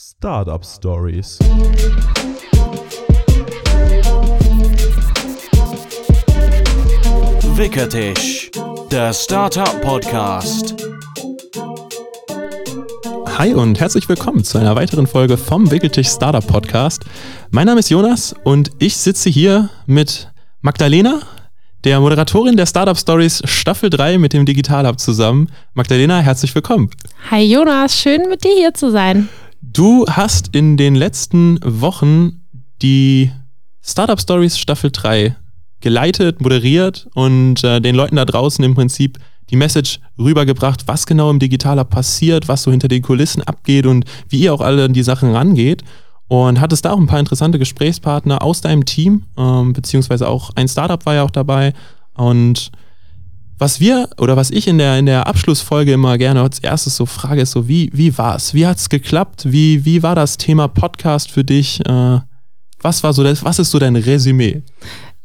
Startup Stories. Wickertisch, der Startup Podcast. Hi und herzlich willkommen zu einer weiteren Folge vom Wickeltisch Startup Podcast. Mein Name ist Jonas und ich sitze hier mit Magdalena, der Moderatorin der Startup Stories Staffel 3 mit dem Digital Hub zusammen. Magdalena, herzlich willkommen. Hi Jonas, schön mit dir hier zu sein. Du hast in den letzten Wochen die Startup Stories Staffel 3 geleitet, moderiert und äh, den Leuten da draußen im Prinzip die Message rübergebracht, was genau im Digitaler passiert, was so hinter den Kulissen abgeht und wie ihr auch alle an die Sachen rangeht. Und hattest da auch ein paar interessante Gesprächspartner aus deinem Team, ähm, beziehungsweise auch ein Startup war ja auch dabei. Und was wir oder was ich in der, in der Abschlussfolge immer gerne als erstes so frage, ist so, wie, wie war es? Wie hat es geklappt? Wie, wie war das Thema Podcast für dich? Äh, was war so das, was ist so dein Resümee?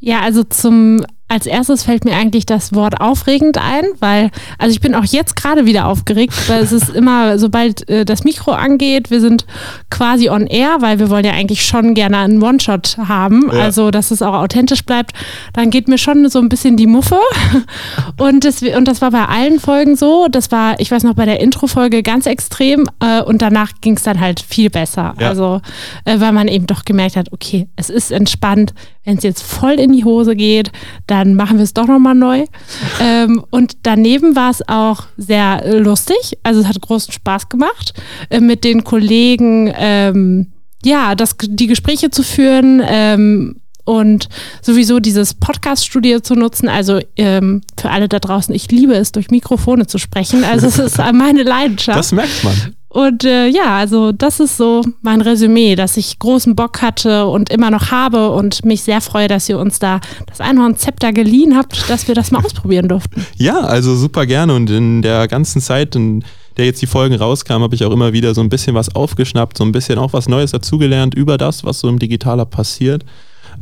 Ja, also zum als erstes fällt mir eigentlich das Wort aufregend ein, weil, also ich bin auch jetzt gerade wieder aufgeregt, weil es ist immer, sobald äh, das Mikro angeht, wir sind quasi on air, weil wir wollen ja eigentlich schon gerne einen One-Shot haben, ja. also dass es auch authentisch bleibt, dann geht mir schon so ein bisschen die Muffe. Und das, und das war bei allen Folgen so. Das war, ich weiß noch, bei der Intro-Folge ganz extrem äh, und danach ging es dann halt viel besser. Ja. Also, äh, weil man eben doch gemerkt hat, okay, es ist entspannt, wenn es jetzt voll in die Hose geht, dann machen wir es doch nochmal neu. Ähm, und daneben war es auch sehr lustig. Also es hat großen Spaß gemacht, äh, mit den Kollegen ähm, ja, das, die Gespräche zu führen. Ähm, und sowieso dieses Podcast-Studio zu nutzen. Also ähm, für alle da draußen, ich liebe es, durch Mikrofone zu sprechen. Also es ist meine Leidenschaft. Das merkt man. Und äh, ja, also das ist so mein Resümee, dass ich großen Bock hatte und immer noch habe und mich sehr freue, dass ihr uns da das Einhornzepter geliehen habt, dass wir das mal ausprobieren durften. Ja, also super gerne und in der ganzen Zeit, in der jetzt die Folgen rauskamen, habe ich auch immer wieder so ein bisschen was aufgeschnappt, so ein bisschen auch was Neues dazugelernt über das, was so im Digitaler passiert.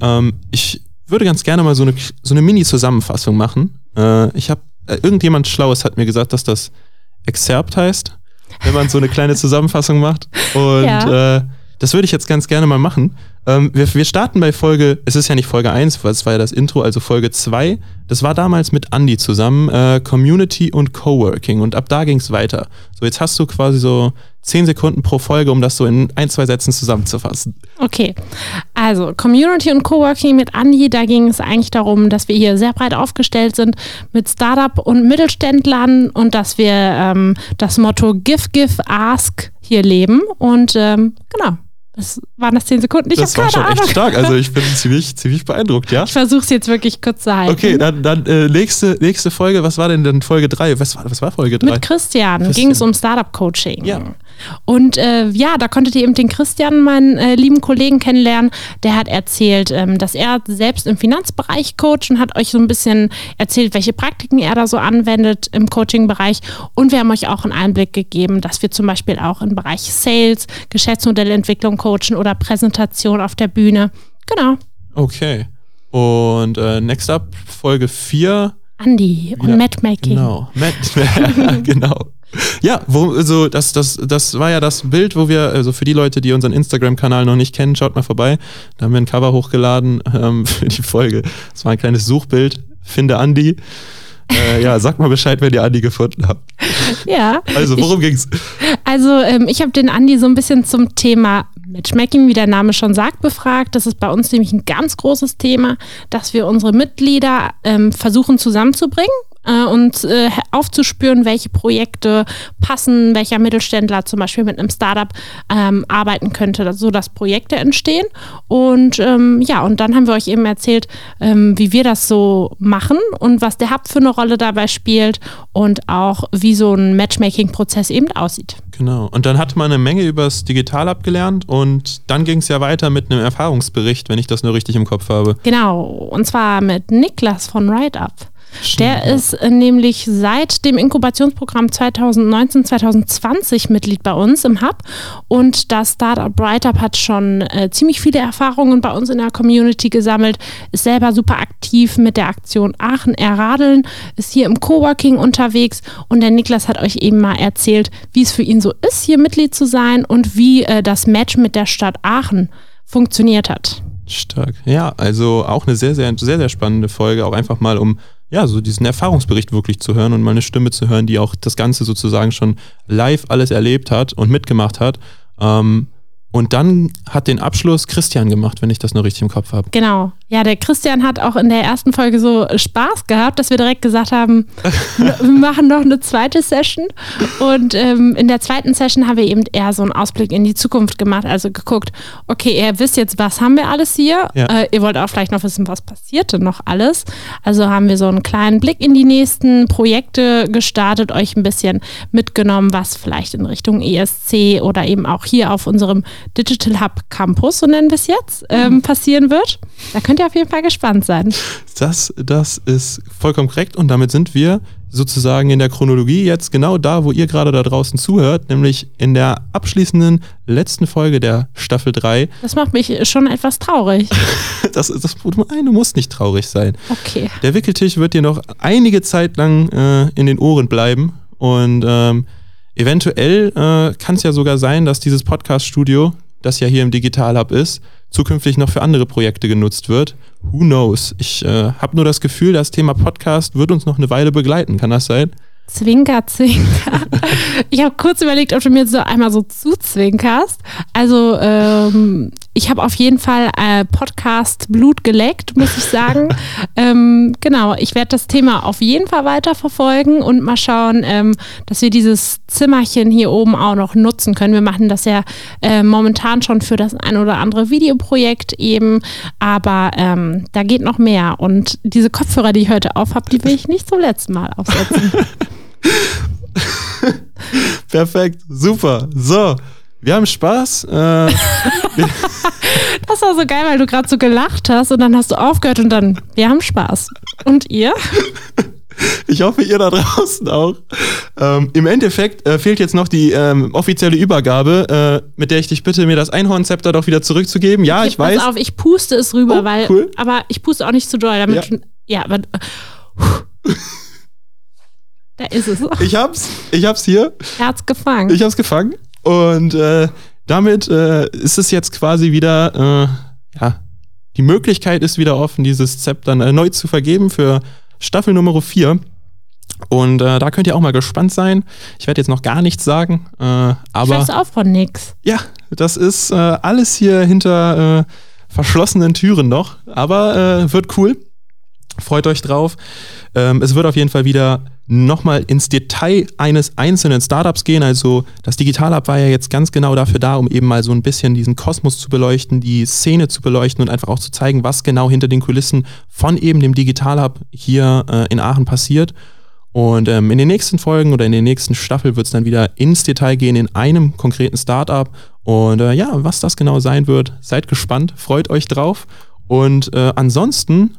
Ähm, ich würde ganz gerne mal so eine, so eine Mini-Zusammenfassung machen. Äh, ich habe, äh, irgendjemand Schlaues hat mir gesagt, dass das Excerpt heißt wenn man so eine kleine Zusammenfassung macht. Und ja. äh, das würde ich jetzt ganz gerne mal machen. Ähm, wir, wir, starten bei Folge, es ist ja nicht Folge 1, weil es war ja das Intro, also Folge 2. Das war damals mit Andy zusammen, äh, Community und Coworking. Und ab da ging es weiter. So, jetzt hast du quasi so 10 Sekunden pro Folge, um das so in ein, zwei Sätzen zusammenzufassen. Okay, also Community und Coworking mit Andy, da ging es eigentlich darum, dass wir hier sehr breit aufgestellt sind mit Startup und Mittelständlern und dass wir ähm, das Motto Give, Give, Ask hier leben. Und ähm, genau. Das waren das zehn Sekunden. Ich das war schon Ahnung. echt stark. Also ich bin ziemlich, ziemlich beeindruckt, ja. Ich versuche es jetzt wirklich kurz zu halten. Okay, dann, dann äh, nächste, nächste Folge. Was war denn dann Folge 3? Was war, was war Folge 3? Mit Christian, Christian. ging es um Startup-Coaching. Ja. Und äh, ja, da konntet ihr eben den Christian, meinen äh, lieben Kollegen, kennenlernen. Der hat erzählt, ähm, dass er selbst im Finanzbereich coacht und hat euch so ein bisschen erzählt, welche Praktiken er da so anwendet im Coaching-Bereich. Und wir haben euch auch einen Einblick gegeben, dass wir zum Beispiel auch im Bereich Sales, Geschäftsmodellentwicklung coachen oder Präsentation auf der Bühne. Genau. Okay. Und äh, next up, Folge 4. Andy und Matchmaking. Genau. Matt, genau. Ja, wo, also das, das, das war ja das Bild, wo wir, also für die Leute, die unseren Instagram-Kanal noch nicht kennen, schaut mal vorbei. Da haben wir ein Cover hochgeladen ähm, für die Folge. Das war ein kleines Suchbild. Finde Andi. Äh, ja, sag mal Bescheid, wenn ihr Andi gefunden habt. Ja. Also, worum ich, ging's? Also, ähm, ich habe den Andi so ein bisschen zum Thema Matchmaking, wie der Name schon sagt, befragt. Das ist bei uns nämlich ein ganz großes Thema, dass wir unsere Mitglieder ähm, versuchen zusammenzubringen äh, und äh, aufzuspüren, welche Projekte passen, welcher Mittelständler zum Beispiel mit einem Startup ähm, arbeiten könnte, so dass Projekte entstehen. Und ähm, ja, und dann haben wir euch eben erzählt, ähm, wie wir das so machen und was der Hub für eine Rolle dabei spielt und auch wie so ein Matchmaking-Prozess eben aussieht. Genau. Und dann hat man eine Menge übers Digital abgelernt und dann ging es ja weiter mit einem Erfahrungsbericht, wenn ich das nur richtig im Kopf habe. Genau. Und zwar mit Niklas von RideUp. Der ist äh, nämlich seit dem Inkubationsprogramm 2019-2020 Mitglied bei uns im Hub und das Startup Brightup hat schon äh, ziemlich viele Erfahrungen bei uns in der Community gesammelt, ist selber super aktiv mit der Aktion Aachen Erradeln, ist hier im Coworking unterwegs und der Niklas hat euch eben mal erzählt, wie es für ihn so ist, hier Mitglied zu sein und wie äh, das Match mit der Stadt Aachen funktioniert hat. Stark. Ja, also auch eine sehr, sehr, sehr, sehr spannende Folge, auch einfach mal um ja, so diesen Erfahrungsbericht wirklich zu hören und mal eine Stimme zu hören, die auch das Ganze sozusagen schon live alles erlebt hat und mitgemacht hat. Ähm, und dann hat den Abschluss Christian gemacht, wenn ich das noch richtig im Kopf habe. Genau. Ja, der Christian hat auch in der ersten Folge so Spaß gehabt, dass wir direkt gesagt haben, wir machen noch eine zweite Session. Und ähm, in der zweiten Session haben wir eben eher so einen Ausblick in die Zukunft gemacht. Also geguckt, okay, ihr wisst jetzt, was haben wir alles hier? Ja. Äh, ihr wollt auch vielleicht noch wissen, was passierte noch alles. Also haben wir so einen kleinen Blick in die nächsten Projekte gestartet, euch ein bisschen mitgenommen, was vielleicht in Richtung ESC oder eben auch hier auf unserem Digital Hub Campus, so nennen wir es jetzt, ähm, passieren wird. Da könnt ihr auf jeden Fall gespannt sein. Das, das ist vollkommen korrekt und damit sind wir sozusagen in der Chronologie jetzt genau da, wo ihr gerade da draußen zuhört, nämlich in der abschließenden letzten Folge der Staffel 3. Das macht mich schon etwas traurig. Das, das, nein, du musst nicht traurig sein. Okay. Der Wickeltisch wird dir noch einige Zeit lang äh, in den Ohren bleiben und ähm, eventuell äh, kann es ja sogar sein, dass dieses Podcast-Studio, das ja hier im Digital Hub ist, zukünftig noch für andere Projekte genutzt wird. Who knows? Ich äh, habe nur das Gefühl, das Thema Podcast wird uns noch eine Weile begleiten. Kann das sein? Zwinker, zwinker. Ich habe kurz überlegt, ob du mir so einmal so zuzwinkerst. Also ähm, ich habe auf jeden Fall äh, Podcast Blut geleckt, muss ich sagen. ähm, genau, ich werde das Thema auf jeden Fall weiterverfolgen und mal schauen, ähm, dass wir dieses Zimmerchen hier oben auch noch nutzen können. Wir machen das ja äh, momentan schon für das ein oder andere Videoprojekt eben, aber ähm, da geht noch mehr. Und diese Kopfhörer, die ich heute auf habe, die will ich nicht zum letzten Mal aufsetzen. Perfekt, super. So, wir haben Spaß. Äh, Das war so geil, weil du gerade so gelacht hast und dann hast du aufgehört und dann, wir haben Spaß. Und ihr? ich hoffe, ihr da draußen auch. Ähm, Im Endeffekt äh, fehlt jetzt noch die ähm, offizielle Übergabe, äh, mit der ich dich bitte, mir das Einhornzepter doch wieder zurückzugeben. Ja, ich weiß. Pass auf, ich puste es rüber, Oh, weil, cool. aber ich puste auch nicht zu doll, damit, Ja. ja, aber, da ist es. Ich hab's, ich hab's hier. Er hat's gefangen. Ich hab's gefangen. Und äh, damit äh, ist es jetzt quasi wieder, äh, ja, die Möglichkeit ist wieder offen, dieses Zepter erneut zu vergeben für Staffel Nummer 4. Und äh, da könnt ihr auch mal gespannt sein. Ich werde jetzt noch gar nichts sagen, äh, ich aber weiß auch von nix. ja, das ist äh, alles hier hinter äh, verschlossenen Türen noch, aber äh, wird cool. Freut euch drauf. Ähm, es wird auf jeden Fall wieder nochmal ins Detail eines einzelnen Startups gehen. Also das Digital Hub war ja jetzt ganz genau dafür da, um eben mal so ein bisschen diesen Kosmos zu beleuchten, die Szene zu beleuchten und einfach auch zu zeigen, was genau hinter den Kulissen von eben dem Digital Hub hier äh, in Aachen passiert. Und ähm, in den nächsten Folgen oder in der nächsten Staffel wird es dann wieder ins Detail gehen in einem konkreten Startup. Und äh, ja, was das genau sein wird, seid gespannt, freut euch drauf. Und äh, ansonsten,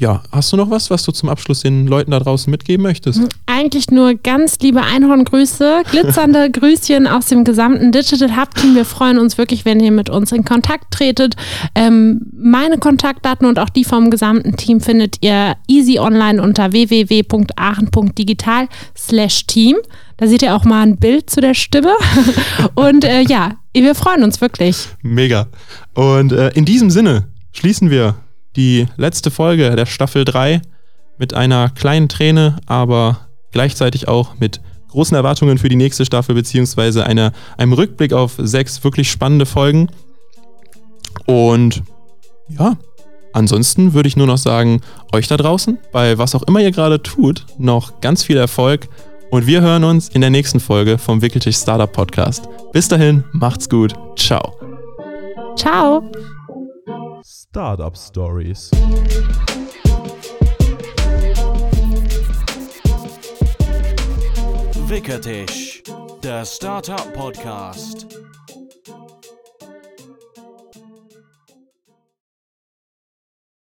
ja, hast du noch was, was du zum Abschluss den Leuten da draußen mitgeben möchtest? Eigentlich nur ganz liebe Einhorngrüße, glitzernde Grüßchen aus dem gesamten Digital Hub Team. Wir freuen uns wirklich, wenn ihr mit uns in Kontakt tretet. Ähm, meine Kontaktdaten und auch die vom gesamten Team findet ihr easy online unter www.aachen.digital slash team. Da seht ihr auch mal ein Bild zu der Stimme. Und äh, ja, wir freuen uns wirklich. Mega. Und äh, in diesem Sinne schließen wir die letzte Folge der Staffel 3 mit einer kleinen Träne, aber gleichzeitig auch mit großen Erwartungen für die nächste Staffel, beziehungsweise einer, einem Rückblick auf sechs wirklich spannende Folgen. Und ja, ansonsten würde ich nur noch sagen, euch da draußen, bei was auch immer ihr gerade tut, noch ganz viel Erfolg. Und wir hören uns in der nächsten Folge vom Wickeltisch Startup Podcast. Bis dahin, macht's gut. Ciao. Ciao. Startup Stories. Wickertisch, der Startup Podcast.